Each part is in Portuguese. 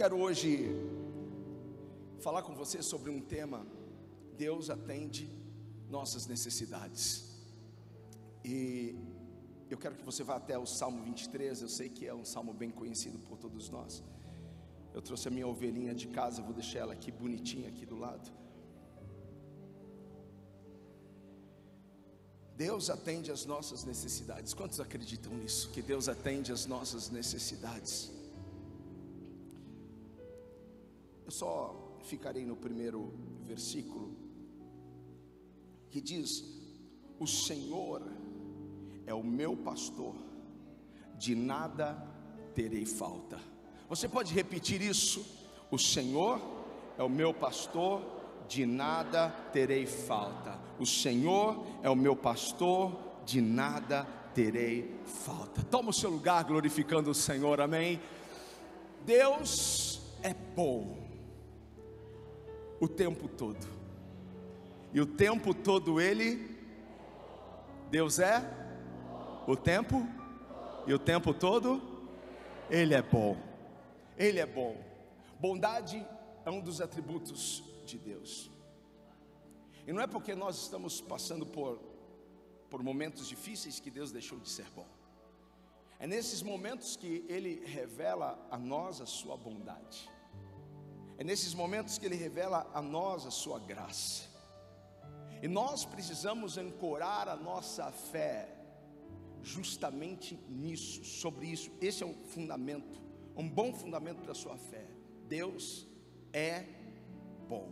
quero hoje falar com você sobre um tema. Deus atende nossas necessidades. E eu quero que você vá até o Salmo 23. Eu sei que é um salmo bem conhecido por todos nós. Eu trouxe a minha ovelhinha de casa, vou deixar ela aqui bonitinha aqui do lado. Deus atende às nossas necessidades. Quantos acreditam nisso? Que Deus atende às nossas necessidades. Eu só ficarei no primeiro versículo, que diz: O Senhor é o meu pastor, de nada terei falta. Você pode repetir isso? O Senhor é o meu pastor, de nada terei falta. O Senhor é o meu pastor, de nada terei falta. Toma o seu lugar glorificando o Senhor, amém. Deus é bom o tempo todo, e o tempo todo Ele, Deus é o tempo, e o tempo todo Ele é bom, Ele é bom. Bondade é um dos atributos de Deus. E não é porque nós estamos passando por, por momentos difíceis que Deus deixou de ser bom. É nesses momentos que Ele revela a nós a Sua bondade. É nesses momentos que Ele revela a nós a Sua graça. E nós precisamos ancorar a nossa fé justamente nisso, sobre isso. Esse é um fundamento, um bom fundamento para a sua fé. Deus é bom.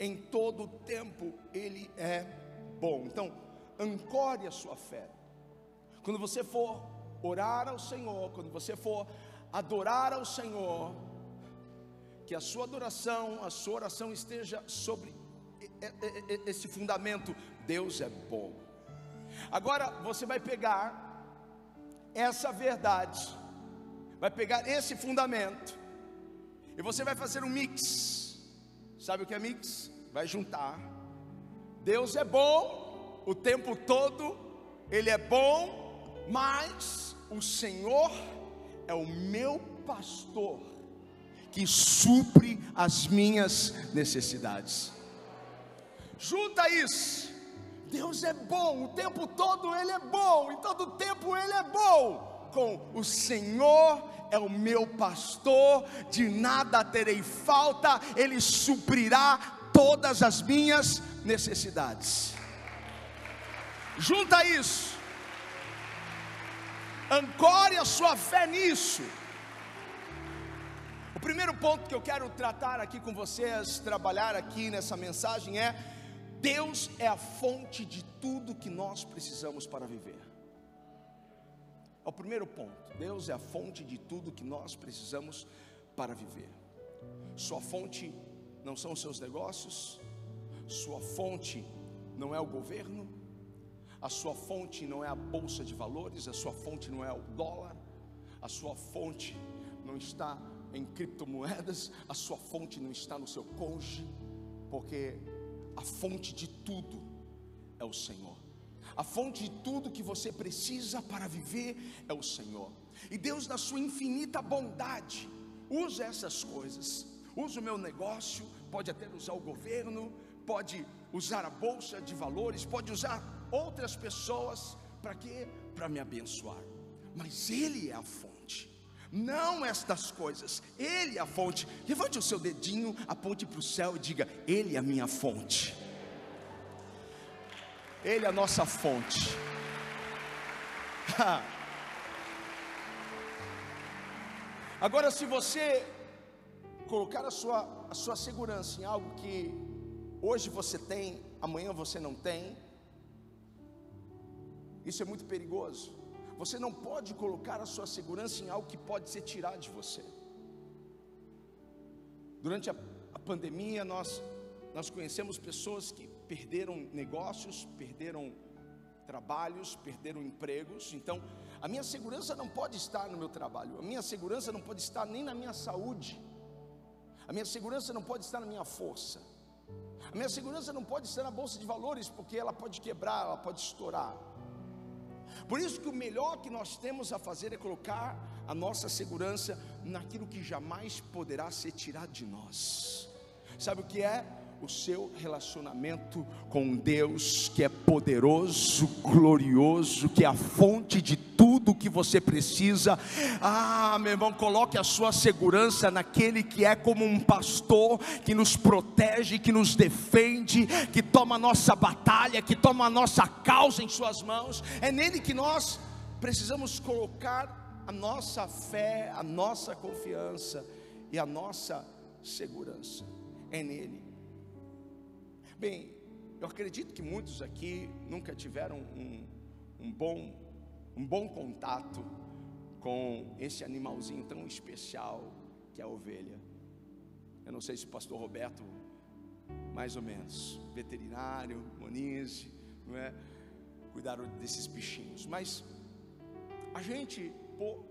Em todo tempo Ele é bom. Então, ancore a sua fé. Quando você for orar ao Senhor, quando você for adorar ao Senhor, que a sua adoração, a sua oração esteja sobre esse fundamento: Deus é bom. Agora você vai pegar essa verdade, vai pegar esse fundamento, e você vai fazer um mix Sabe o que é mix? Vai juntar. Deus é bom o tempo todo, Ele é bom, mas o Senhor é o meu pastor que supre as minhas necessidades. Junta isso. Deus é bom, o tempo todo Ele é bom, em todo tempo Ele é bom. Com o Senhor é o meu pastor, de nada terei falta, Ele suprirá todas as minhas necessidades. Junta isso, ancore a sua fé nisso. Primeiro ponto que eu quero tratar aqui com vocês, trabalhar aqui nessa mensagem é: Deus é a fonte de tudo que nós precisamos para viver. É o primeiro ponto. Deus é a fonte de tudo que nós precisamos para viver. Sua fonte não são os seus negócios, sua fonte não é o governo, a sua fonte não é a bolsa de valores, a sua fonte não é o dólar, a sua fonte não está em criptomoedas, a sua fonte não está no seu cônjuge, porque a fonte de tudo é o Senhor. A fonte de tudo que você precisa para viver é o Senhor. E Deus, na sua infinita bondade, usa essas coisas. Usa o meu negócio, pode até usar o governo, pode usar a bolsa de valores, pode usar outras pessoas para quê? Para me abençoar. Mas ele é a fonte. Não estas coisas, Ele é a fonte. Levante o seu dedinho, aponte para o céu e diga: Ele é a minha fonte. Ele é a nossa fonte. Agora, se você colocar a sua, a sua segurança em algo que hoje você tem, amanhã você não tem, isso é muito perigoso. Você não pode colocar a sua segurança em algo que pode ser tirado de você. Durante a, a pandemia, nós, nós conhecemos pessoas que perderam negócios, perderam trabalhos, perderam empregos. Então, a minha segurança não pode estar no meu trabalho, a minha segurança não pode estar nem na minha saúde, a minha segurança não pode estar na minha força, a minha segurança não pode estar na bolsa de valores, porque ela pode quebrar, ela pode estourar. Por isso que o melhor que nós temos a fazer é colocar a nossa segurança naquilo que jamais poderá ser tirado de nós. Sabe o que é? O seu relacionamento com Deus, que é poderoso, glorioso, que é a fonte de tudo que você precisa. Ah, meu irmão, coloque a sua segurança naquele que é como um pastor que nos protege, que nos defende, que toma a nossa batalha, que toma a nossa causa em Suas mãos. É nele que nós precisamos colocar a nossa fé, a nossa confiança e a nossa segurança. É nele. Bem, eu acredito que muitos aqui nunca tiveram um, um bom um bom contato com esse animalzinho tão especial que é a ovelha. Eu não sei se o pastor Roberto, mais ou menos, veterinário, Monize, não é? Cuidaram desses bichinhos, mas a gente, por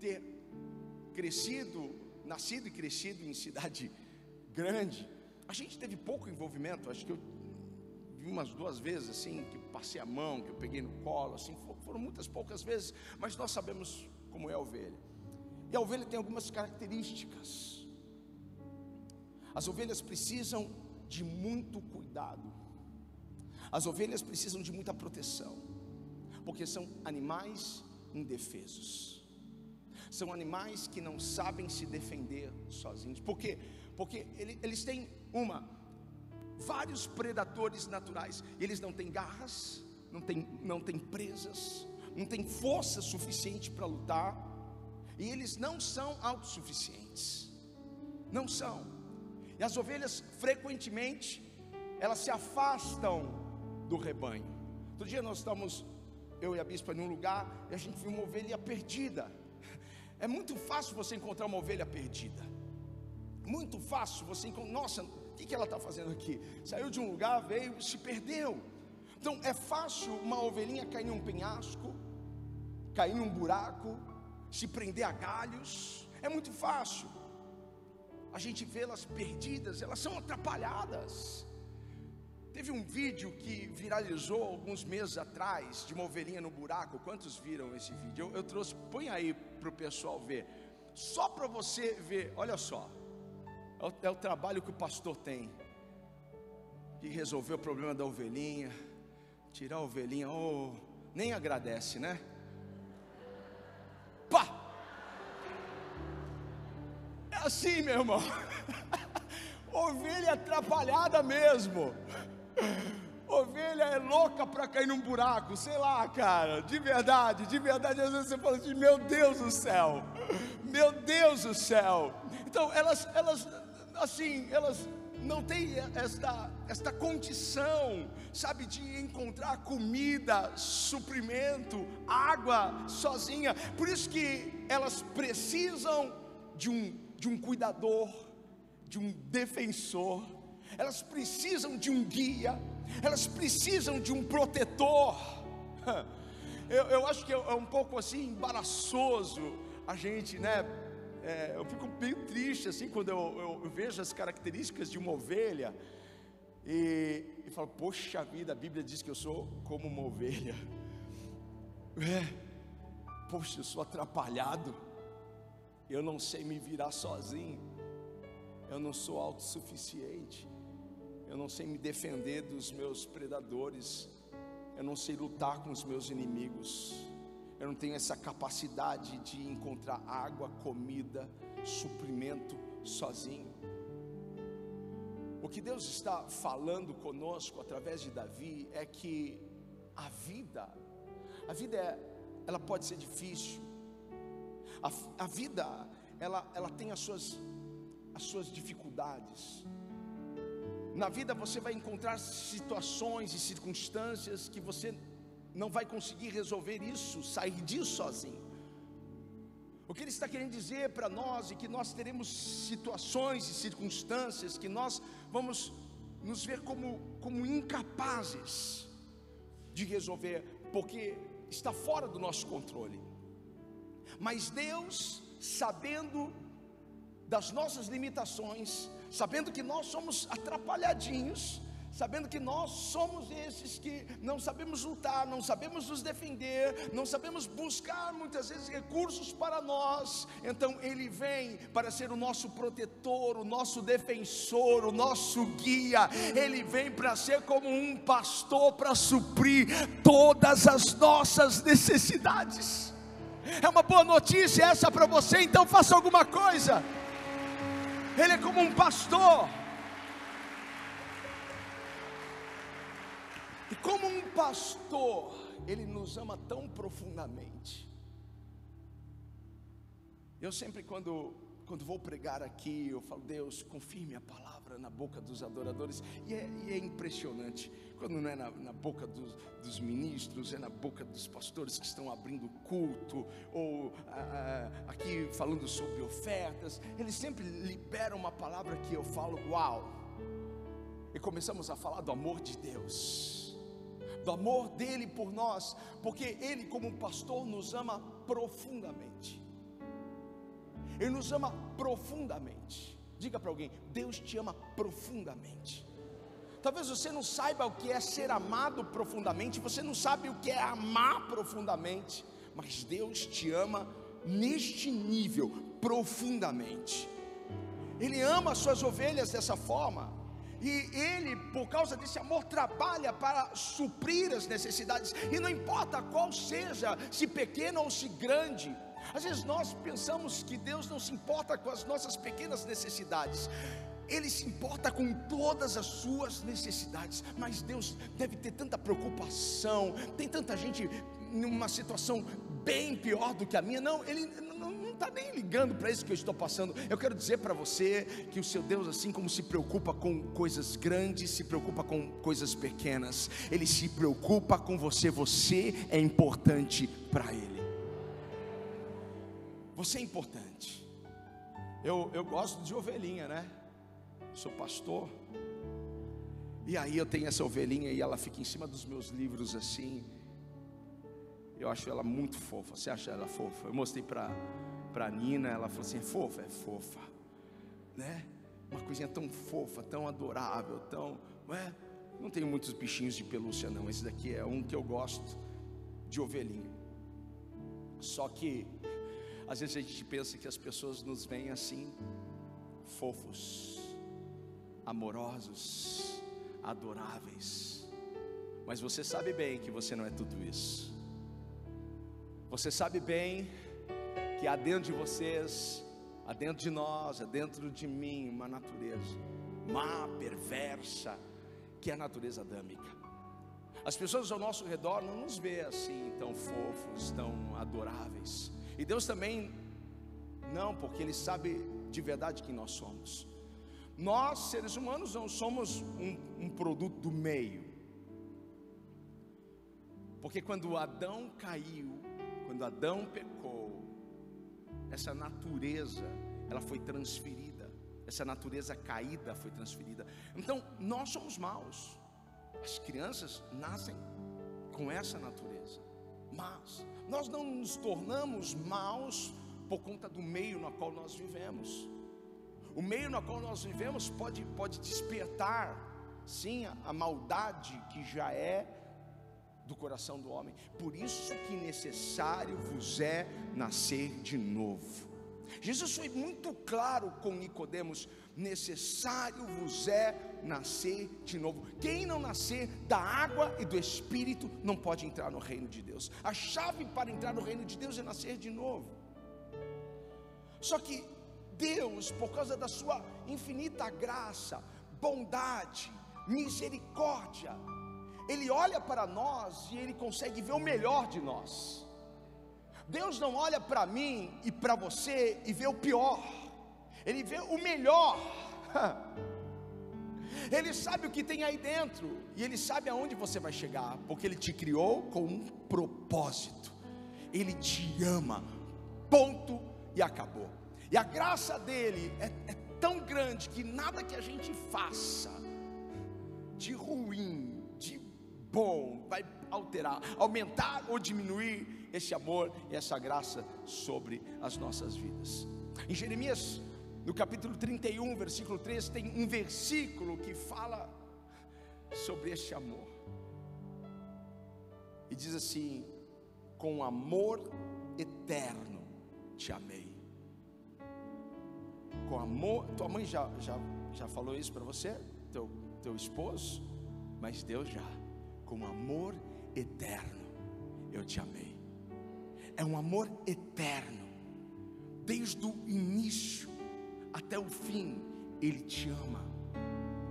ter crescido, nascido e crescido em cidade grande, a gente teve pouco envolvimento. Acho que eu umas duas vezes assim, que passei a mão, que eu peguei no colo, assim, foram muitas poucas vezes, mas nós sabemos como é a ovelha. E a ovelha tem algumas características. As ovelhas precisam de muito cuidado. As ovelhas precisam de muita proteção, porque são animais indefesos. São animais que não sabem se defender sozinhos. Por quê? Porque eles têm uma vários predadores naturais. Eles não têm garras, não têm, não têm presas, não têm força suficiente para lutar, e eles não são autossuficientes. Não são. E as ovelhas frequentemente elas se afastam do rebanho. Outro dia nós estamos eu e a bispa em um lugar e a gente viu uma ovelha perdida. É muito fácil você encontrar uma ovelha perdida. Muito fácil você encontrar. Nossa, o que, que ela está fazendo aqui? Saiu de um lugar, veio, se perdeu. Então é fácil uma ovelhinha cair em um penhasco, cair em um buraco, se prender a galhos. É muito fácil. A gente vê elas perdidas, elas são atrapalhadas. Teve um vídeo que viralizou alguns meses atrás de uma ovelhinha no buraco. Quantos viram esse vídeo? Eu, eu trouxe, põe aí para o pessoal ver. Só para você ver, olha só. É o, é o trabalho que o pastor tem. De resolver o problema da ovelhinha. Tirar a ovelhinha, oh, nem agradece, né? Pá! É assim, meu irmão. Ovelha atrapalhada mesmo. Ovelha é louca para cair num buraco, sei lá, cara, de verdade, de verdade. Às vezes você fala assim: meu Deus do céu, meu Deus do céu. Então, elas, elas, assim, elas não têm esta, esta condição, sabe, de encontrar comida, suprimento, água sozinha. Por isso que elas precisam de um, de um cuidador, de um defensor elas precisam de um guia, elas precisam de um protetor. Eu, eu acho que é, é um pouco assim embaraçoso a gente, né? É, eu fico bem triste assim quando eu, eu, vejo as características de uma ovelha e, e falo, poxa vida, a Bíblia diz que eu sou como uma ovelha. É, poxa, eu sou atrapalhado, eu não sei me virar sozinho, eu não sou autossuficiente. Eu não sei me defender dos meus predadores, eu não sei lutar com os meus inimigos, eu não tenho essa capacidade de encontrar água, comida, suprimento sozinho. O que Deus está falando conosco através de Davi é que a vida, a vida é, ela pode ser difícil, a, a vida ela, ela tem as suas, as suas dificuldades, na vida você vai encontrar situações e circunstâncias que você não vai conseguir resolver isso, sair disso sozinho. O que ele está querendo dizer para nós é que nós teremos situações e circunstâncias que nós vamos nos ver como, como incapazes de resolver, porque está fora do nosso controle. Mas Deus, sabendo das nossas limitações, sabendo que nós somos atrapalhadinhos, sabendo que nós somos esses que não sabemos lutar, não sabemos nos defender, não sabemos buscar muitas vezes recursos para nós, então Ele vem para ser o nosso protetor, o nosso defensor, o nosso guia, Ele vem para ser como um pastor para suprir todas as nossas necessidades. É uma boa notícia essa para você, então faça alguma coisa. Ele é como um pastor como um pastor, ele nos ama tão profundamente. Eu sempre, quando, quando vou pregar aqui, eu falo, Deus, confirme a palavra na boca dos adoradores. E é, e é impressionante, quando não é na, na boca dos, dos, ministros, é na boca dos pastores que estão abrindo culto, ou aqui falando sobre ofertas, eles sempre liberam uma palavra que eu falo, uau! E começamos a falar do amor de Deus do amor dele por nós, porque ele, como pastor, nos ama profundamente. Ele nos ama profundamente. Diga para alguém: Deus te ama profundamente. Talvez você não saiba o que é ser amado profundamente, você não sabe o que é amar profundamente, mas Deus te ama neste nível, profundamente. Ele ama as suas ovelhas dessa forma. E Ele, por causa desse amor, trabalha para suprir as necessidades, e não importa qual seja, se pequena ou se grande. Às vezes nós pensamos que Deus não se importa com as nossas pequenas necessidades. Ele se importa com todas as suas necessidades, mas Deus deve ter tanta preocupação. Tem tanta gente numa situação bem pior do que a minha. Não, Ele está nem ligando para isso que eu estou passando. Eu quero dizer para você que o seu Deus, assim como se preocupa com coisas grandes, se preocupa com coisas pequenas, Ele se preocupa com você. Você é importante para Ele. Você é importante. Eu, eu gosto de ovelhinha, né? Sou pastor. E aí eu tenho essa ovelhinha e ela fica em cima dos meus livros assim. Eu acho ela muito fofa. Você acha ela fofa? Eu mostrei para para Nina, ela falou assim: fofa, é fofa, né? Uma coisinha tão fofa, tão adorável, tão. Não, é? não tenho muitos bichinhos de pelúcia, não. Esse daqui é um que eu gosto de ovelhinha. Só que, às vezes a gente pensa que as pessoas nos veem assim, fofos, amorosos, adoráveis. Mas você sabe bem que você não é tudo isso. Você sabe bem que há dentro de vocês, há dentro de nós, há dentro de mim uma natureza má, perversa, que é a natureza adâmica. As pessoas ao nosso redor não nos vê assim tão fofos, tão adoráveis. E Deus também não, porque Ele sabe de verdade quem nós somos. Nós, seres humanos, não somos um, um produto do meio. Porque quando Adão caiu, quando Adão pecou, essa natureza, ela foi transferida, essa natureza caída foi transferida. Então, nós somos maus. As crianças nascem com essa natureza. Mas nós não nos tornamos maus por conta do meio no qual nós vivemos. O meio no qual nós vivemos pode, pode despertar, sim, a, a maldade que já é do coração do homem. Por isso que necessário vos é nascer de novo. Jesus foi muito claro com Nicodemos: necessário vos é nascer de novo. Quem não nascer da água e do Espírito não pode entrar no reino de Deus. A chave para entrar no reino de Deus é nascer de novo. Só que Deus, por causa da sua infinita graça, bondade, misericórdia, ele olha para nós e ele consegue ver o melhor de nós. Deus não olha para mim e para você e vê o pior, Ele vê o melhor. Ele sabe o que tem aí dentro e Ele sabe aonde você vai chegar, porque Ele te criou com um propósito. Ele te ama, ponto e acabou. E a graça dele é, é tão grande que nada que a gente faça de ruim bom, vai alterar, aumentar ou diminuir esse amor e essa graça sobre as nossas vidas. Em Jeremias, no capítulo 31, versículo 3, tem um versículo que fala sobre este amor. E diz assim: com amor eterno te amei. Com amor, tua mãe já, já, já falou isso para você, teu, teu esposo, mas Deus já, com amor eterno eu te amei. É um amor eterno, desde o início até o fim, Ele te ama.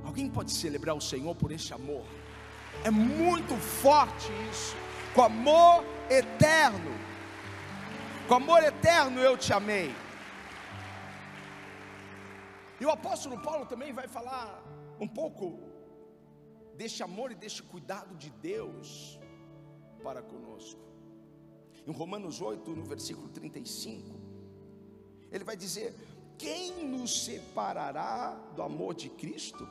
Alguém pode celebrar o Senhor por esse amor? É muito forte isso. Com amor eterno. Com amor eterno eu te amei. E o apóstolo Paulo também vai falar um pouco deste amor e deste cuidado de Deus para conosco. Em Romanos 8, no versículo 35, ele vai dizer: Quem nos separará do amor de Cristo?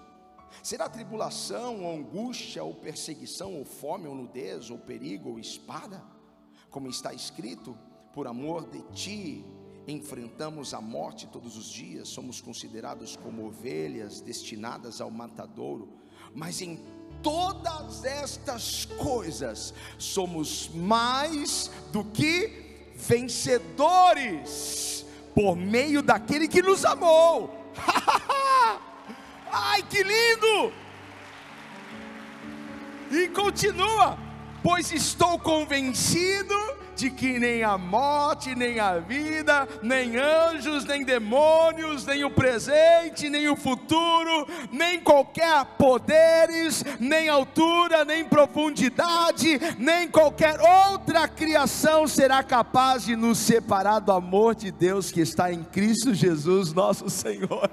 Será tribulação, ou angústia, ou perseguição, ou fome, ou nudez, ou perigo, ou espada? Como está escrito, por amor de ti enfrentamos a morte todos os dias, somos considerados como ovelhas destinadas ao matadouro, mas em todas estas coisas somos mais do que vencedores por meio daquele que nos amou. Ai, que lindo! E continua, pois estou convencido de que nem a morte, nem a vida, nem anjos, nem demônios, nem o presente, nem o futuro, nem qualquer poderes, nem altura, nem profundidade, nem qualquer outra criação será capaz de nos separar do amor de Deus que está em Cristo Jesus, nosso Senhor.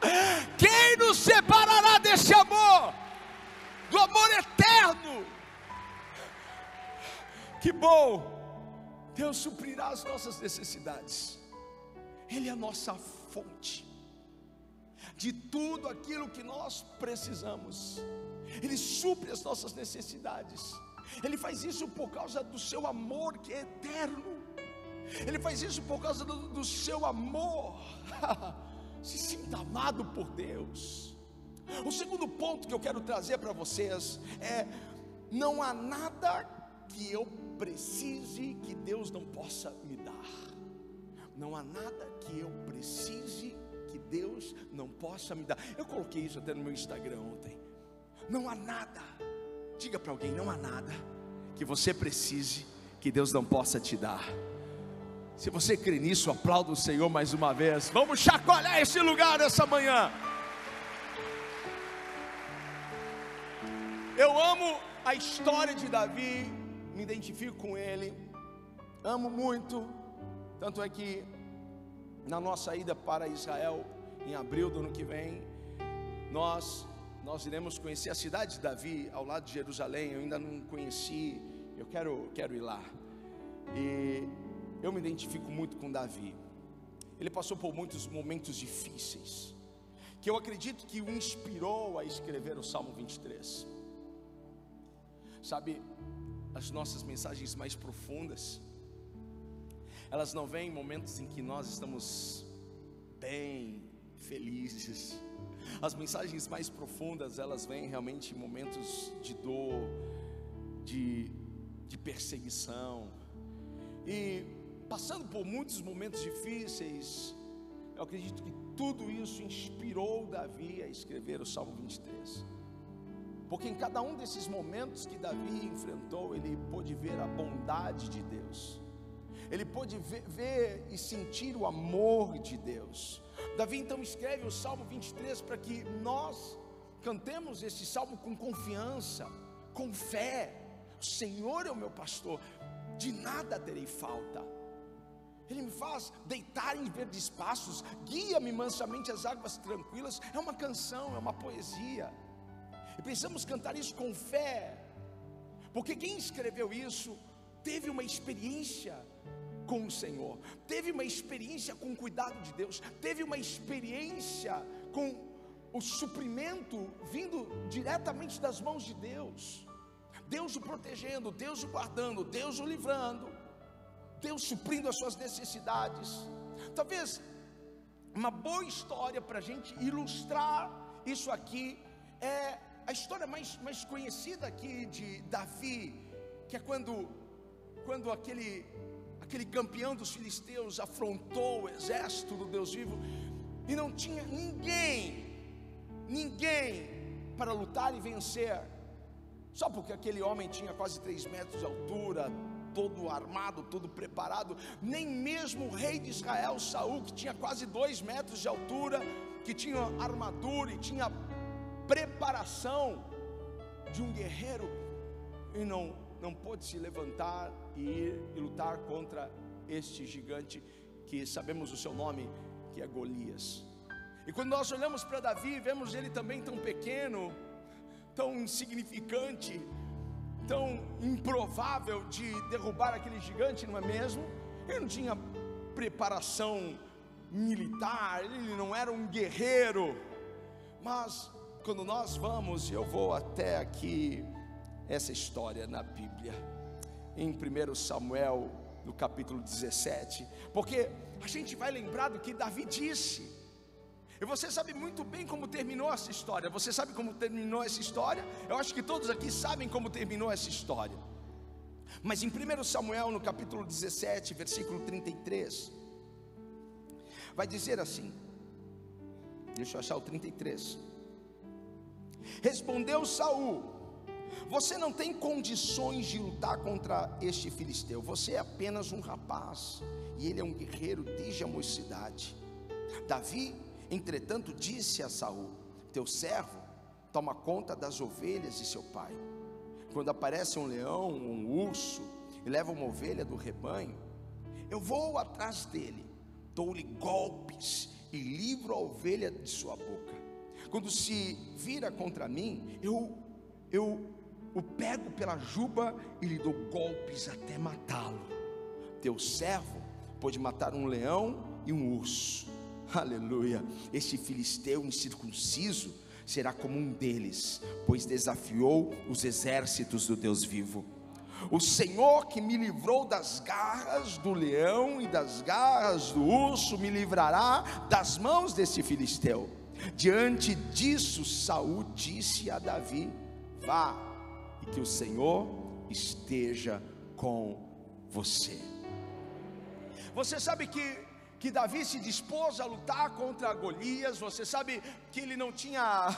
Quem nos separará desse amor? Do amor eterno. Que bom. Deus suprirá as nossas necessidades. Ele é a nossa fonte de tudo aquilo que nós precisamos. Ele supre as nossas necessidades. Ele faz isso por causa do seu amor que é eterno. Ele faz isso por causa do, do seu amor. Se sinta amado por Deus. O segundo ponto que eu quero trazer para vocês é: não há nada que eu precise que Deus não possa me dar. Não há nada que eu precise que Deus não possa me dar. Eu coloquei isso até no meu Instagram ontem. Não há nada. Diga para alguém, não há nada que você precise que Deus não possa te dar. Se você crê nisso, aplauda o Senhor mais uma vez. Vamos chacoalhar esse lugar essa manhã. Eu amo a história de Davi, me identifico com ele, amo muito. Tanto é que na nossa ida para Israel, em abril do ano que vem, nós nós iremos conhecer a cidade de Davi ao lado de Jerusalém. Eu ainda não conheci, eu quero quero ir lá. E eu me identifico muito com Davi. Ele passou por muitos momentos difíceis, que eu acredito que o inspirou a escrever o Salmo 23. Sabe, as nossas mensagens mais profundas, elas não vêm em momentos em que nós estamos bem, felizes. As mensagens mais profundas, elas vêm realmente em momentos de dor, de, de perseguição. E passando por muitos momentos difíceis, eu acredito que tudo isso inspirou Davi a escrever o Salmo 23. Porque em cada um desses momentos que Davi enfrentou, ele pôde ver a bondade de Deus, ele pôde ver, ver e sentir o amor de Deus. Davi então escreve o Salmo 23 para que nós cantemos esse salmo com confiança, com fé. O Senhor é o meu pastor, de nada terei falta. Ele me faz deitar em verdes espaços, guia-me mansamente às águas tranquilas. É uma canção, é uma poesia. Precisamos cantar isso com fé, porque quem escreveu isso teve uma experiência com o Senhor, teve uma experiência com o cuidado de Deus, teve uma experiência com o suprimento vindo diretamente das mãos de Deus. Deus o protegendo, Deus o guardando, Deus o livrando. Deus suprindo as suas necessidades. Talvez uma boa história para a gente ilustrar isso aqui é a história mais, mais conhecida aqui de Davi, que é quando, quando aquele, aquele campeão dos filisteus afrontou o exército do Deus vivo e não tinha ninguém, ninguém para lutar e vencer, só porque aquele homem tinha quase três metros de altura, todo armado, todo preparado, nem mesmo o rei de Israel, Saul, que tinha quase dois metros de altura, que tinha armadura e tinha preparação de um guerreiro, e não, não pôde se levantar e ir e lutar contra este gigante que sabemos o seu nome, que é Golias. E quando nós olhamos para Davi, vemos ele também tão pequeno, tão insignificante, tão improvável de derrubar aquele gigante, não é mesmo? Ele não tinha preparação militar, ele não era um guerreiro, mas quando nós vamos, eu vou até aqui, essa história na Bíblia, em 1 Samuel, no capítulo 17, porque a gente vai lembrar do que Davi disse, e você sabe muito bem como terminou essa história. Você sabe como terminou essa história? Eu acho que todos aqui sabem como terminou essa história. Mas em 1 Samuel, no capítulo 17, versículo 33, vai dizer assim: Deixa eu achar o 33. Respondeu Saul: Você não tem condições de lutar contra este filisteu. Você é apenas um rapaz, e ele é um guerreiro desde a mocidade. Davi Entretanto, disse a Saul: Teu servo toma conta das ovelhas de seu pai. Quando aparece um leão, um urso, e leva uma ovelha do rebanho, eu vou atrás dele, dou-lhe golpes e livro a ovelha de sua boca. Quando se vira contra mim, eu eu o pego pela juba e lhe dou golpes até matá-lo. Teu servo pode matar um leão e um urso Aleluia. Este filisteu incircunciso será como um deles, pois desafiou os exércitos do Deus vivo. O Senhor que me livrou das garras do leão e das garras do urso me livrará das mãos desse filisteu. Diante disso, Saul disse a Davi: Vá, e que o Senhor esteja com você. Você sabe que que Davi se dispôs a lutar contra Golias. Você sabe que ele não tinha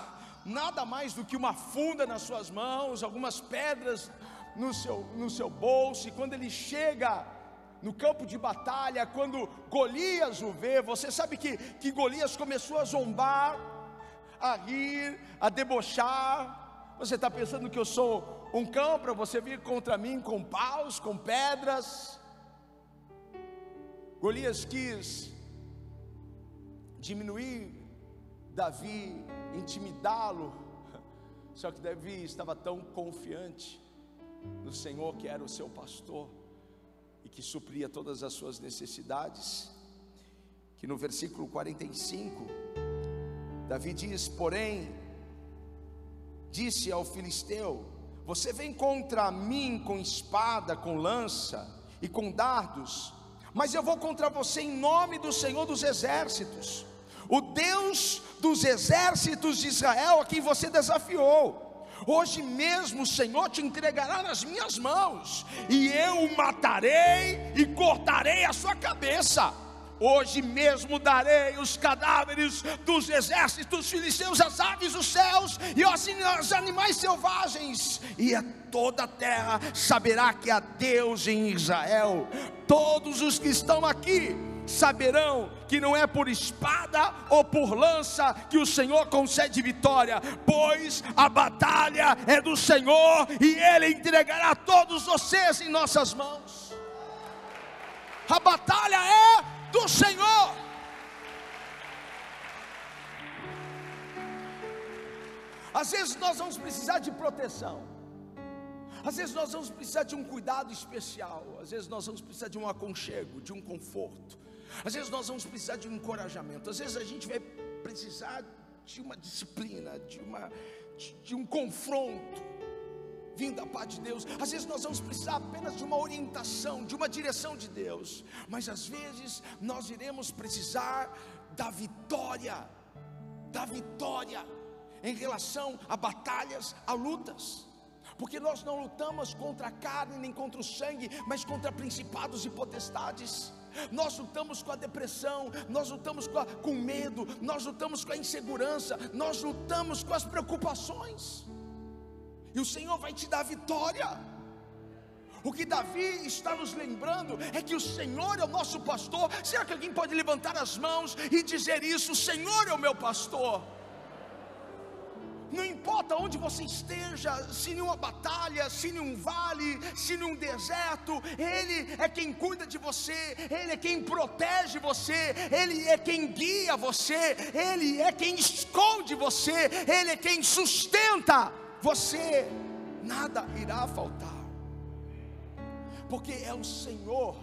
nada mais do que uma funda nas suas mãos, algumas pedras no seu, no seu bolso, e quando ele chega no campo de batalha, quando Golias o vê, você sabe que, que Golias começou a zombar, a rir, a debochar. Você está pensando que eu sou um cão para você vir contra mim com paus, com pedras? Golias quis diminuir Davi, intimidá-lo, só que Davi estava tão confiante no Senhor que era o seu pastor e que supria todas as suas necessidades, que no versículo 45, Davi diz: Porém, disse ao filisteu: Você vem contra mim com espada, com lança e com dardos, mas eu vou contra você em nome do Senhor dos exércitos, o Deus dos exércitos de Israel, a quem você desafiou. Hoje mesmo o Senhor te entregará nas minhas mãos, e eu o matarei e cortarei a sua cabeça. Hoje mesmo darei os cadáveres dos exércitos filisteus às aves dos céus e aos animais selvagens, e a toda a terra saberá que há Deus em Israel. Todos os que estão aqui saberão que não é por espada ou por lança que o Senhor concede vitória, pois a batalha é do Senhor e Ele entregará todos vocês em nossas mãos. A batalha é do Senhor. Às vezes nós vamos precisar de proteção. Às vezes nós vamos precisar de um cuidado especial. Às vezes nós vamos precisar de um aconchego, de um conforto. Às vezes nós vamos precisar de um encorajamento. Às vezes a gente vai precisar de uma disciplina, de, uma, de, de um confronto vindo da parte de Deus. Às vezes nós vamos precisar apenas de uma orientação, de uma direção de Deus, mas às vezes nós iremos precisar da vitória, da vitória. em relação a batalhas, a lutas. Porque nós não lutamos contra a carne nem contra o sangue, mas contra principados e potestades. Nós lutamos com a depressão, nós lutamos com, a, com medo, nós lutamos com a insegurança, nós lutamos com as preocupações. E o Senhor vai te dar vitória. O que Davi está nos lembrando é que o Senhor é o nosso pastor. Será que alguém pode levantar as mãos e dizer isso? O Senhor é o meu pastor. Não importa onde você esteja, se em uma batalha, se em um vale, se em um deserto, Ele é quem cuida de você, Ele é quem protege você, Ele é quem guia você, Ele é quem esconde você, Ele é quem sustenta você. Nada irá faltar, porque é o Senhor,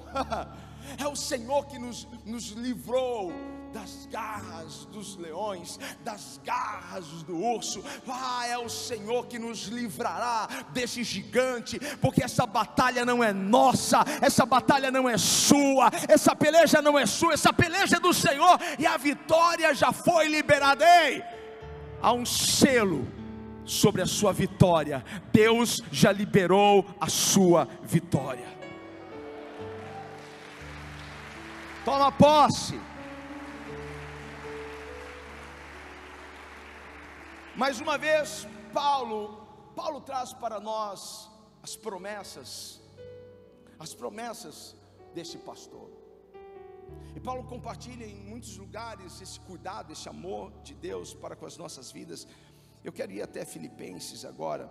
é o Senhor que nos, nos livrou das garras dos leões, das garras do urso. Ah, é o Senhor que nos livrará desse gigante, porque essa batalha não é nossa, essa batalha não é sua, essa peleja não é sua, essa peleja é do Senhor e a vitória já foi liberada. Ei, há um selo sobre a sua vitória. Deus já liberou a sua vitória. Toma posse. Mais uma vez, Paulo, Paulo traz para nós as promessas, as promessas desse pastor. E Paulo compartilha em muitos lugares esse cuidado, esse amor de Deus para com as nossas vidas. Eu quero ir até Filipenses agora.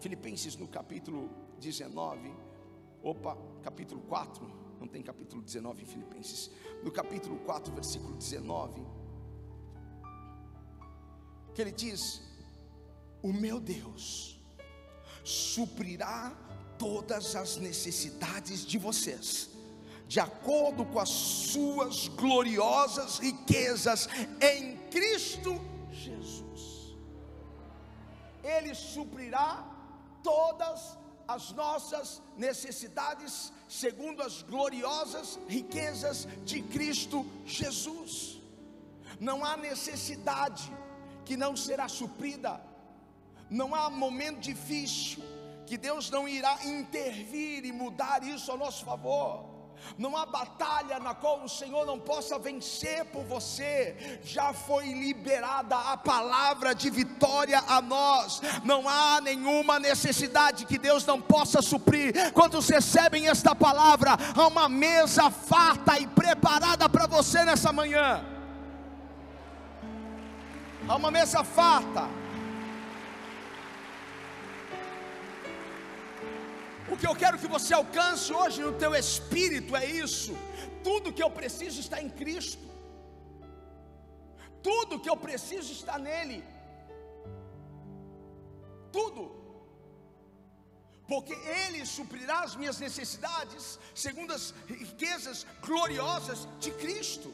Filipenses no capítulo 19, opa, capítulo 4, não tem capítulo 19 em Filipenses. No capítulo 4, versículo 19 que ele diz: O meu Deus suprirá todas as necessidades de vocês, de acordo com as suas gloriosas riquezas em Cristo Jesus. Ele suprirá todas as nossas necessidades segundo as gloriosas riquezas de Cristo Jesus. Não há necessidade que não será suprida. Não há momento difícil que Deus não irá intervir e mudar isso a nosso favor. Não há batalha na qual o Senhor não possa vencer por você. Já foi liberada a palavra de vitória a nós. Não há nenhuma necessidade que Deus não possa suprir. Quando recebem esta palavra, há uma mesa farta e preparada para você nessa manhã há uma mesa farta. O que eu quero que você alcance hoje no teu espírito é isso. Tudo que eu preciso está em Cristo. Tudo que eu preciso está nele. Tudo. Porque ele suprirá as minhas necessidades segundo as riquezas gloriosas de Cristo.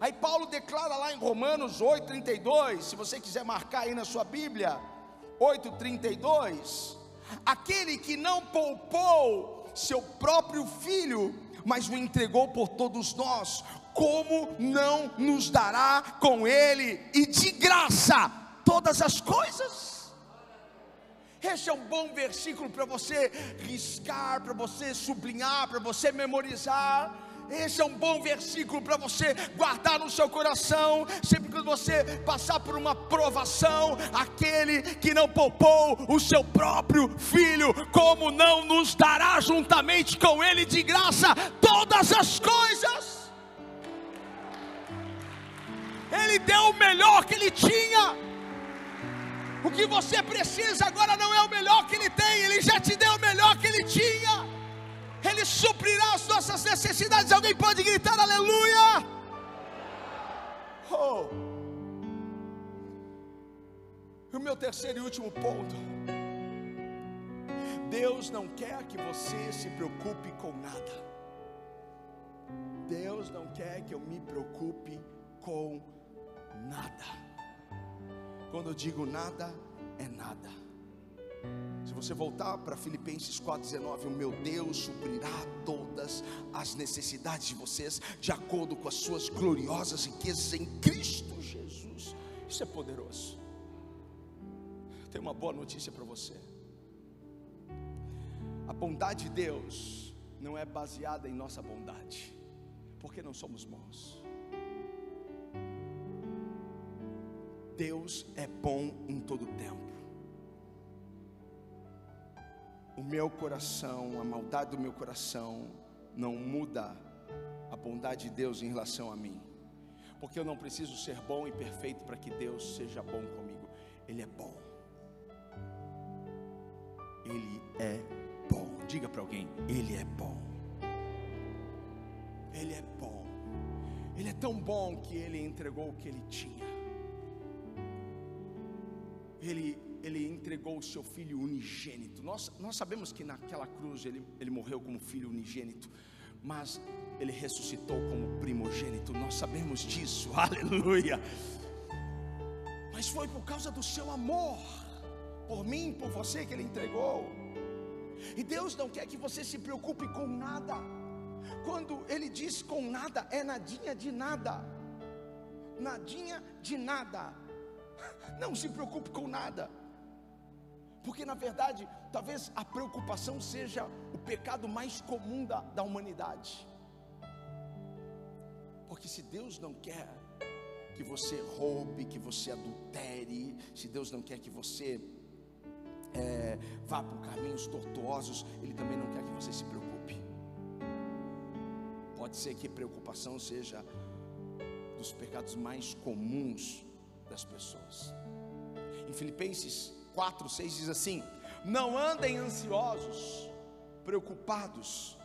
Aí Paulo declara lá em Romanos 8:32, se você quiser marcar aí na sua Bíblia, 8:32, aquele que não poupou seu próprio filho, mas o entregou por todos nós, como não nos dará com ele e de graça todas as coisas? Esse é um bom versículo para você riscar, para você sublinhar, para você memorizar esse é um bom versículo para você guardar no seu coração, sempre que você passar por uma provação, aquele que não poupou o seu próprio filho, como não nos dará juntamente com ele de graça todas as coisas? Ele deu o melhor que ele tinha. O que você precisa agora não é o melhor que ele tem, ele já te deu o melhor que ele tinha. Ele suprirá as nossas necessidades. Alguém pode gritar aleluia? Oh. O meu terceiro e último ponto. Deus não quer que você se preocupe com nada. Deus não quer que eu me preocupe com nada. Quando eu digo nada, é nada. Se você voltar para Filipenses 4,19, o meu Deus suprirá todas as necessidades de vocês, de acordo com as suas gloriosas riquezas em Cristo Jesus. Isso é poderoso. Tenho uma boa notícia para você. A bondade de Deus não é baseada em nossa bondade, porque não somos bons. Deus é bom em todo tempo. O meu coração, a maldade do meu coração, não muda a bondade de Deus em relação a mim, porque eu não preciso ser bom e perfeito para que Deus seja bom comigo. Ele é bom. Ele é bom. Diga para alguém: Ele é bom. Ele é bom. Ele é tão bom que ele entregou o que ele tinha. Ele, ele entregou o seu filho unigênito. Nós, nós sabemos que naquela cruz ele, ele morreu como filho unigênito, mas ele ressuscitou como primogênito. Nós sabemos disso, aleluia. Mas foi por causa do seu amor por mim, por você que Ele entregou. E Deus não quer que você se preocupe com nada. Quando Ele diz com nada, é nadinha de nada. Nadinha de nada. Não se preocupe com nada. Porque na verdade, talvez a preocupação seja o pecado mais comum da, da humanidade. Porque se Deus não quer que você roube, que você adultere, se Deus não quer que você é, vá por caminhos tortuosos, Ele também não quer que você se preocupe. Pode ser que preocupação seja dos pecados mais comuns das pessoas. Em Filipenses 4, 6 diz assim: Não andem ansiosos, preocupados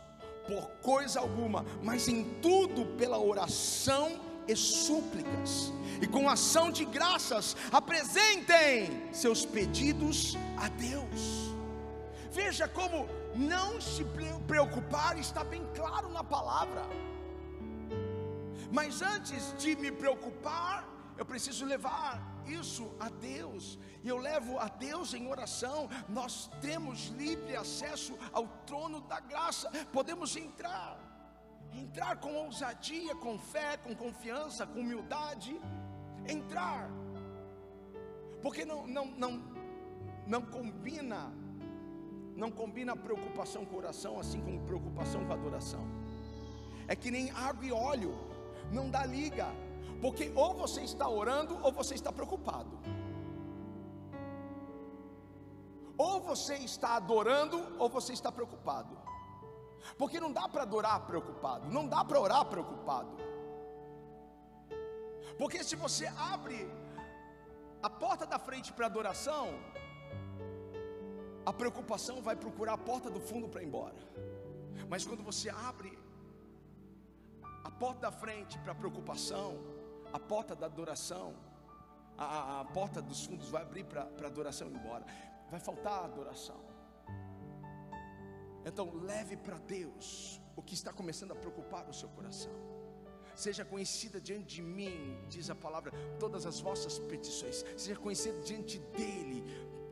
por coisa alguma, mas em tudo pela oração e súplicas, e com ação de graças apresentem seus pedidos a Deus. Veja como não se preocupar está bem claro na palavra. Mas antes de me preocupar, eu preciso levar isso a Deus, e eu levo a Deus em oração. Nós temos livre acesso ao trono da graça, podemos entrar entrar com ousadia, com fé, com confiança, com humildade, entrar, porque não, não, não, não combina, não combina preocupação com oração, assim como preocupação com adoração. É que nem água e óleo, não dá liga, porque ou você está orando ou você está preocupado. Ou você está adorando ou você está preocupado. Porque não dá para adorar preocupado, não dá para orar preocupado. Porque se você abre a porta da frente para adoração, a preocupação vai procurar a porta do fundo para ir embora. Mas quando você abre a porta da frente para preocupação, a porta da adoração, a, a, porta dos fundos vai abrir para a adoração ir embora. Vai faltar adoração. Então, leve para Deus o que está começando a preocupar o seu coração. Seja conhecida diante de mim, diz a palavra, todas as vossas petições. Seja conhecida diante dele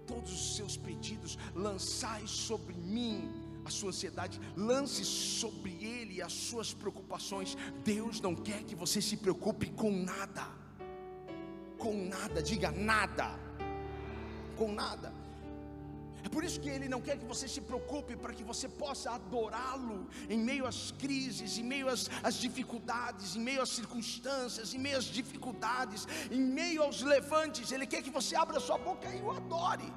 todos os seus pedidos. Lançai sobre mim a sua ansiedade, lance sobre ele as suas preocupações. Deus não quer que você se preocupe com nada. Com nada, diga nada. Com nada. É por isso que Ele não quer que você se preocupe para que você possa adorá-lo em meio às crises, em meio às, às, dificuldades, em meio às circunstâncias, em meio às dificuldades, em meio aos levantes. Ele quer que você abra sua boca e o adore.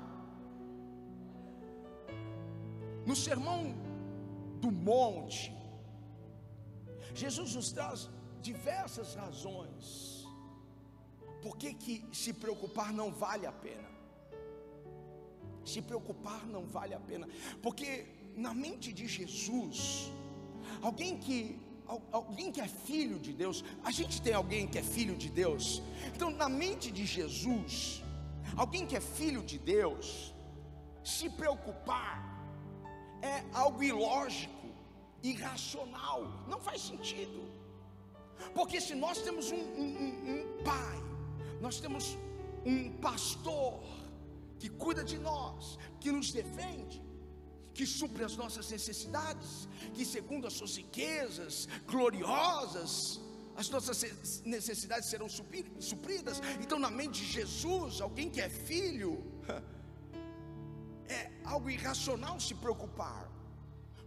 No sermão do monte, Jesus nos traz diversas razões por que, que se preocupar não vale a pena. Se preocupar não vale a pena, porque na mente de Jesus, alguém que alguém que é filho de Deus, a gente tem alguém que é filho de Deus. Então, na mente de Jesus, alguém que é filho de Deus, se preocupar é algo ilógico, irracional, não faz sentido. Porque se nós temos um, um, um pai, nós temos um pastor, que cuida de nós, que nos defende, que supre as nossas necessidades, que segundo as suas riquezas gloriosas as nossas necessidades serão supridas. Então, na mente de Jesus, alguém que é filho, algo irracional se preocupar,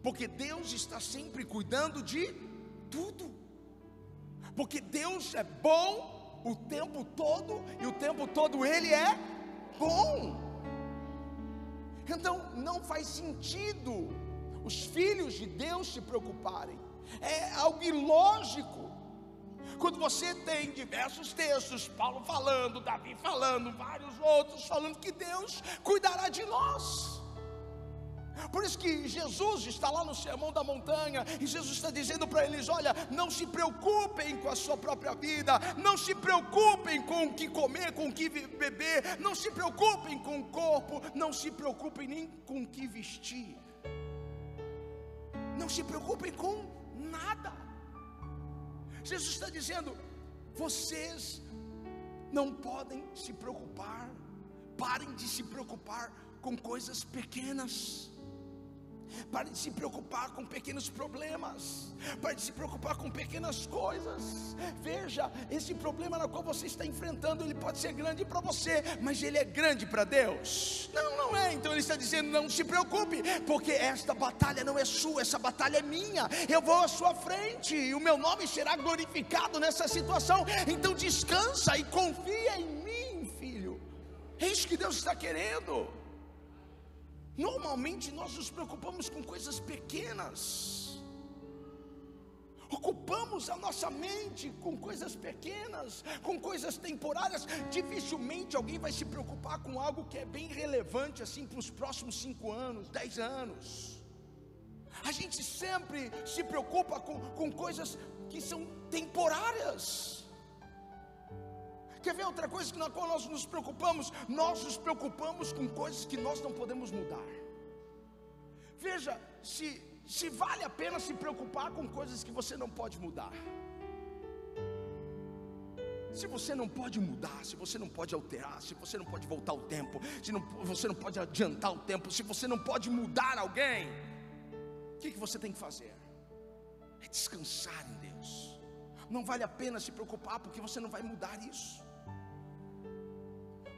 porque Deus está sempre cuidando de tudo, porque Deus é bom o tempo todo e o tempo todo Ele é bom. Então, não faz sentido os filhos de Deus se preocuparem, é algo ilógico. Quando você tem diversos textos, Paulo falando, Davi falando, vários outros falando que Deus cuidará de nós. Por isso que Jesus está lá no sermão da montanha e Jesus está dizendo para eles: olha, não se preocupem com a sua própria vida, não se preocupem com o que comer, com o que beber, não se preocupem com o corpo, não se preocupem nem com o que vestir. Não se preocupem com nada. Jesus está dizendo: vocês não podem se preocupar, parem de se preocupar com coisas pequenas. Pare de se preocupar com pequenos problemas. Pare de se preocupar com pequenas coisas. Veja, esse problema no qual você está enfrentando, ele pode ser grande para você, mas ele é grande para Deus. Não, não é. Então ele está dizendo: não se preocupe, porque esta batalha não é sua, essa batalha é minha. Eu vou à sua frente e o meu nome será glorificado nessa situação. Então descansa e confia em mim, filho. É isso que Deus está querendo. Normalmente nós nos preocupamos com coisas pequenas, ocupamos a nossa mente com coisas pequenas, com coisas temporárias. Dificilmente alguém vai se preocupar com algo que é bem relevante assim para os próximos cinco anos, dez anos. A gente sempre se preocupa com, com coisas que são temporárias. Quer ver outra coisa na qual nós nos preocupamos? Nós nos preocupamos com coisas que nós não podemos mudar. Veja, se, se vale a pena se preocupar com coisas que você não pode mudar. Se você não pode mudar, se você não pode alterar, se você não pode voltar o tempo, se não, você não pode adiantar o tempo, se você não pode mudar alguém, o que, que você tem que fazer? É descansar em Deus. Não vale a pena se preocupar, porque você não vai mudar isso.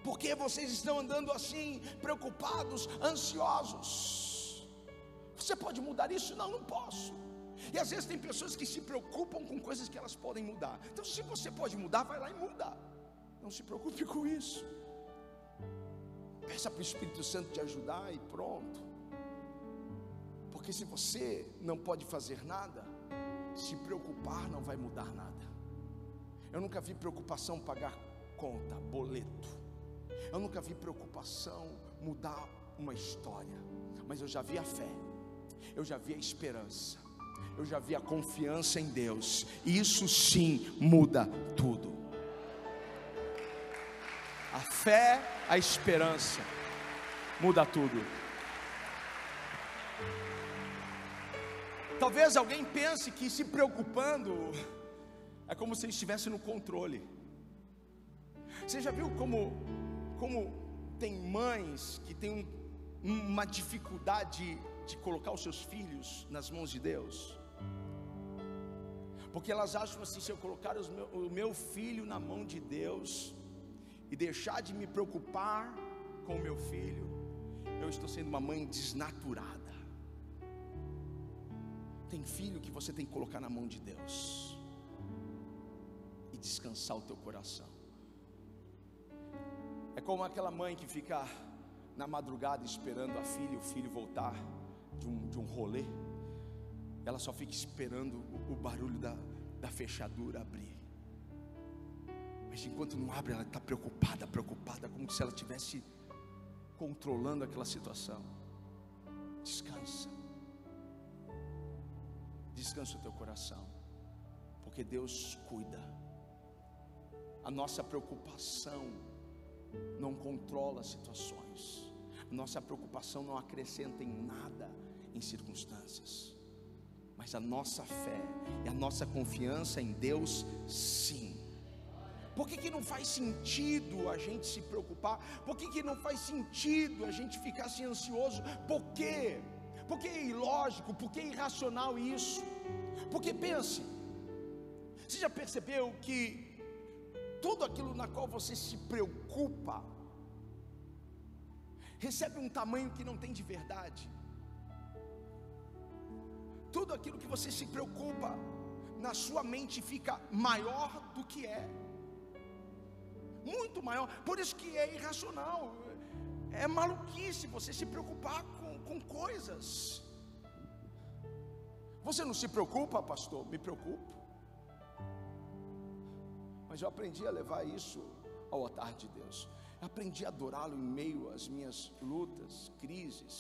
Por que vocês estão andando assim, preocupados, ansiosos? Você pode mudar isso? Não, não posso. E às vezes tem pessoas que se preocupam com coisas que elas podem mudar. Então, se você pode mudar, vai lá e muda. Não se preocupe com isso. Peça para o Espírito Santo te ajudar e pronto. Porque se você não pode fazer nada, se preocupar não vai mudar nada. Eu nunca vi preocupação pagar conta, boleto. Eu nunca vi preocupação mudar uma história, mas eu já vi a fé, eu já vi a esperança, eu já vi a confiança em Deus. Isso sim muda tudo. A fé, a esperança muda tudo. Talvez alguém pense que se preocupando é como se estivesse no controle. Você já viu como como tem mães que têm um, uma dificuldade de colocar os seus filhos nas mãos de Deus, porque elas acham assim: se eu colocar meu, o meu filho na mão de Deus e deixar de me preocupar com o meu filho, eu estou sendo uma mãe desnaturada. Tem filho que você tem que colocar na mão de Deus e descansar o teu coração. É como aquela mãe que fica na madrugada esperando a filha o filho voltar de um, de um rolê. Ela só fica esperando o, barulho da, da fechadura abrir. Mas enquanto não abre, ela está preocupada, preocupada, como se ela estivesse controlando aquela situação. Descansa. Descansa o teu coração. Porque Deus cuida. A nossa preocupação não controla situações. Nossa preocupação não acrescenta em nada em circunstâncias. Mas a nossa fé e a nossa confiança em Deus, sim. Por que, que não faz sentido a gente se preocupar? Por que, que não faz sentido a gente ficar assim ansioso? Por quê? Porque é ilógico, porque é irracional isso. Porque pense, Você já percebeu que tudo aquilo na qual você se preocupa recebe um tamanho que não tem de verdade? Tudo aquilo que você se preocupa na sua mente fica maior do que é. Muito maior. Por isso que é irracional. É maluquice você se preocupar com, com coisas. Você não se preocupa, pastor? Me preocupo. Mas eu aprendi a levar isso ao altar de Deus. Eu aprendi a adorá-lo em meio às minhas lutas, crises,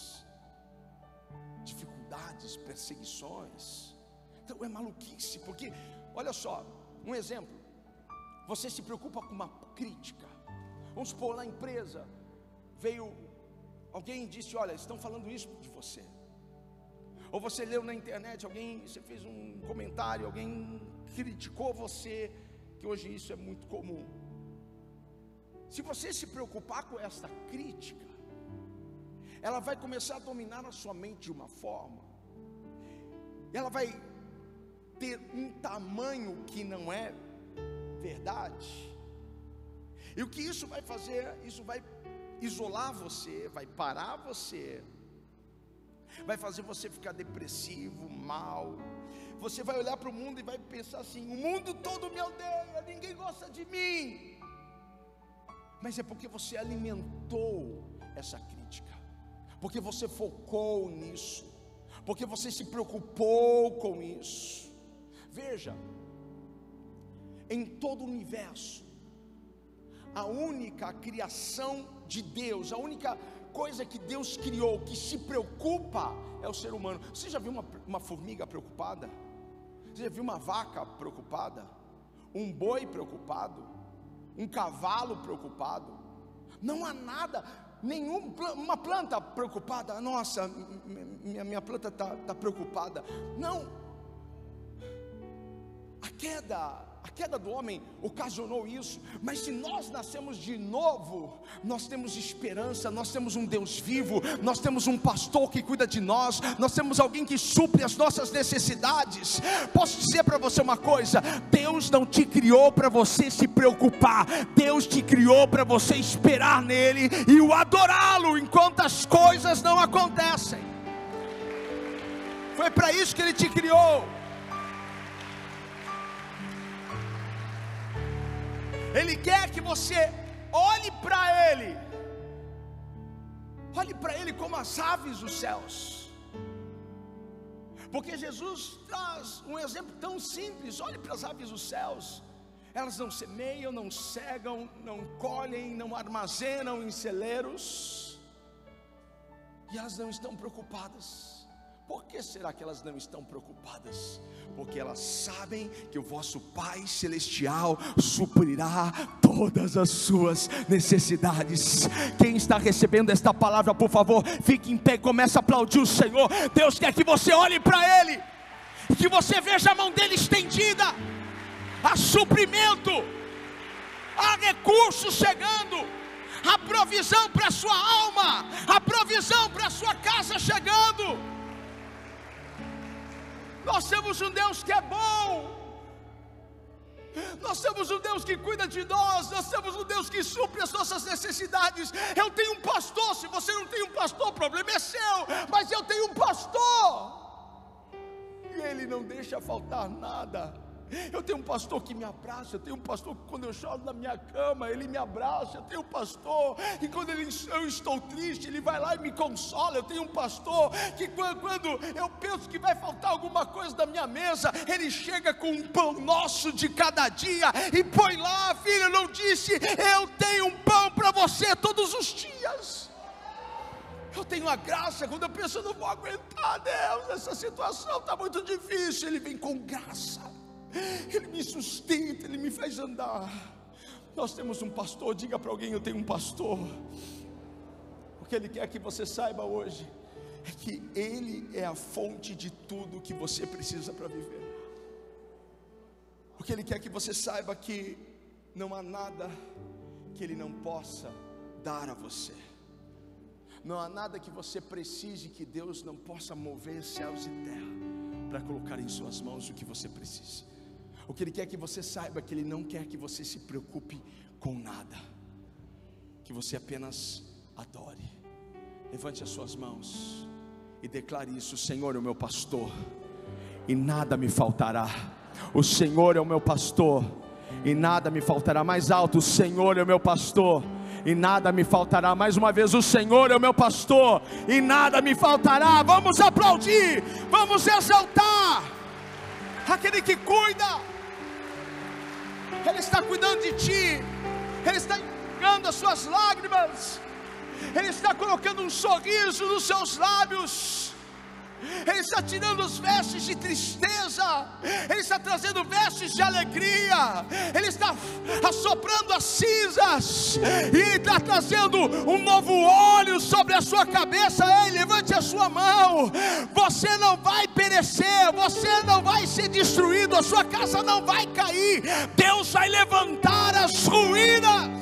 dificuldades, perseguições. Então é maluquice, porque, olha só, um exemplo. Você se preocupa com uma crítica. Vamos supor, na empresa, veio alguém e disse: Olha, estão falando isso de você. Ou você leu na internet, alguém, você fez um comentário, alguém criticou você, que hoje isso é muito comum. Se você se preocupar com esta crítica, ela vai começar a dominar a sua mente de uma forma, ela vai ter um tamanho que não é verdade. E o que isso vai fazer? Isso vai isolar você, vai parar você, vai fazer você ficar depressivo, mal. Você vai olhar para o mundo e vai pensar assim: o mundo todo me odeia, ninguém gosta de mim. Mas é porque você alimentou essa crítica, porque você focou nisso, porque você se preocupou com isso. Veja, em todo o universo, a única criação de Deus, a única coisa que Deus criou que se preocupa é o ser humano. Você já viu uma, uma formiga preocupada? Você já viu uma vaca preocupada? Um boi preocupado? Um cavalo preocupado? Não há nada, nenhuma planta preocupada. Nossa, minha, minha planta está tá preocupada. Não, a queda, a queda do homem ocasionou isso, mas se nós nascemos de novo, nós temos esperança, nós temos um Deus vivo, nós temos um pastor que cuida de nós, nós temos alguém que supre as nossas necessidades. Posso dizer para você uma coisa: Deus não te criou para você se preocupar, Deus te criou para você esperar nele e o adorá-lo enquanto as coisas não acontecem. Foi para isso que ele te criou. Ele quer que você olhe para Ele, olhe para Ele como as aves dos céus, porque Jesus traz um exemplo tão simples: olhe para as aves dos céus, elas não semeiam, não cegam, não colhem, não armazenam em celeiros, e elas não estão preocupadas. Por que será que elas não estão preocupadas? Porque elas sabem que o vosso Pai Celestial suprirá todas as suas necessidades. Quem está recebendo esta palavra, por favor, fique em pé comece a aplaudir o Senhor. Deus quer que você olhe para Ele, que você veja a mão dele estendida, a suprimento, há recursos chegando a provisão para a sua alma, a provisão para a sua casa chegando. Nós temos um Deus que é bom. Nós temos um Deus que cuida de nós, nós temos um Deus que supre as nossas necessidades. Eu tenho um pastor, se você não tem um pastor, o problema é seu, mas eu tenho um pastor, e ele não deixa faltar nada. Eu tenho um pastor que me abraça, eu tenho um pastor que quando eu choro na minha cama, ele me abraça. Eu tenho um pastor e quando ele, eu estou triste, ele vai lá e me consola. Eu tenho um pastor que quando, quando eu penso que vai faltar alguma coisa da minha mesa, ele chega com um pão nosso de cada dia e põe lá, filho, não disse, eu tenho um pão para você todos os dias. Eu tenho a graça, quando eu penso, eu não vou aguentar, Deus, essa situação está muito difícil. Ele vem com graça. Ele me sustenta, Ele me faz andar. Nós temos um pastor, diga para alguém: Eu tenho um pastor. O que Ele quer que você saiba hoje é que Ele é a fonte de tudo que você precisa para viver. O que Ele quer que você saiba que não há nada que Ele não possa dar a você. Não há nada que você precise que Deus não possa mover céus e terra para colocar em suas mãos o que você precisa. O que Ele quer que você saiba é que Ele não quer que você se preocupe com nada, que você apenas adore. Levante as suas mãos e declare isso: Senhor é o meu pastor, e nada me faltará. O Senhor é o meu pastor, e nada me faltará. Mais alto: O Senhor é o meu pastor e nada me faltará. Mais uma vez, o Senhor é o meu pastor, e nada me faltará. Vamos aplaudir, vamos exaltar aquele que cuida, Ele está cuidando de ti, Ele está enxugando as suas lágrimas, Ele está colocando um sorriso nos seus lábios. Ele está tirando os vestes de tristeza, Ele está trazendo vestes de alegria, Ele está assoprando as cinzas, e Ele está trazendo um novo óleo sobre a sua cabeça. Ei, levante a sua mão, você não vai perecer, você não vai ser destruído, a sua casa não vai cair, Deus vai levantar as ruínas.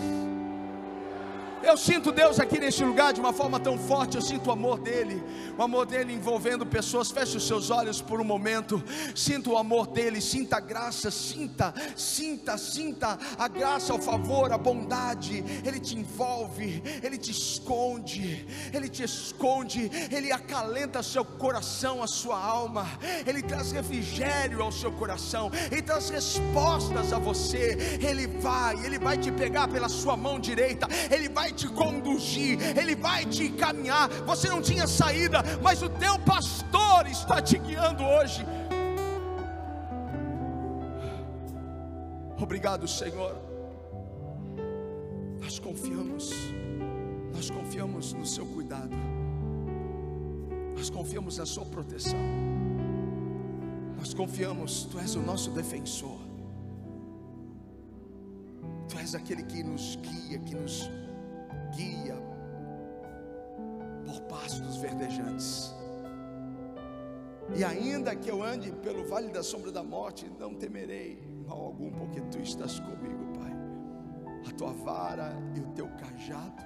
Eu sinto Deus aqui neste lugar de uma forma tão forte, eu sinto o amor dEle, o amor dEle envolvendo pessoas. Feche os seus olhos por um momento, sinta o amor dEle, sinta a graça, sinta, sinta, sinta a graça, o favor, a bondade. Ele te envolve, Ele te esconde, Ele te esconde, Ele acalenta seu coração, a sua alma, Ele traz refrigério ao seu coração, Ele traz respostas a você. Ele vai, Ele vai te pegar pela sua mão direita, Ele vai te conduzir, Ele vai te encaminhar. Você não tinha saída, mas o teu pastor está te guiando hoje. Obrigado, Senhor. Nós confiamos, nós confiamos no Seu cuidado, nós confiamos na Sua proteção, nós confiamos, Tu és o nosso defensor, Tu és aquele que nos guia, que nos guia por pastos verdejantes. E ainda que eu ande pelo vale da sombra da morte, não temerei mal algum, porque tu estás comigo, Pai. A tua vara e o teu cajado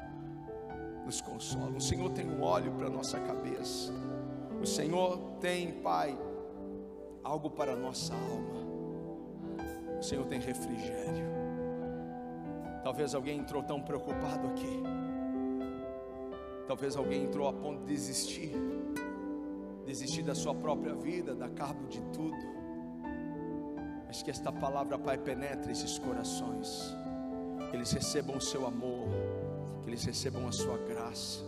nos consolam. O Senhor tem um óleo para nossa cabeça. O Senhor tem, Pai, algo para nossa alma. O Senhor tem refrigério. Talvez alguém entrou tão preocupado aqui. Talvez alguém entrou a ponto de desistir. Desistir da sua própria vida, dar cabo de tudo. Mas que esta palavra, Pai, penetre esses corações. Que eles recebam o seu amor. Que eles recebam a sua graça.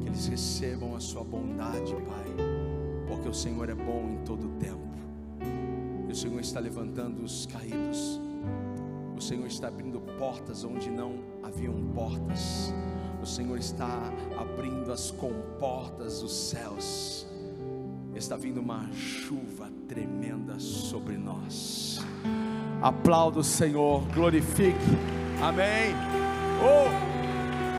Que eles recebam a sua bondade, Pai. Porque o Senhor é bom em todo tempo. E o Senhor está levantando os caídos. O Senhor está abrindo portas onde não haviam portas. O Senhor está abrindo as comportas dos céus. Está vindo uma chuva tremenda sobre nós. Aplauda o Senhor, glorifique. Amém. Oh!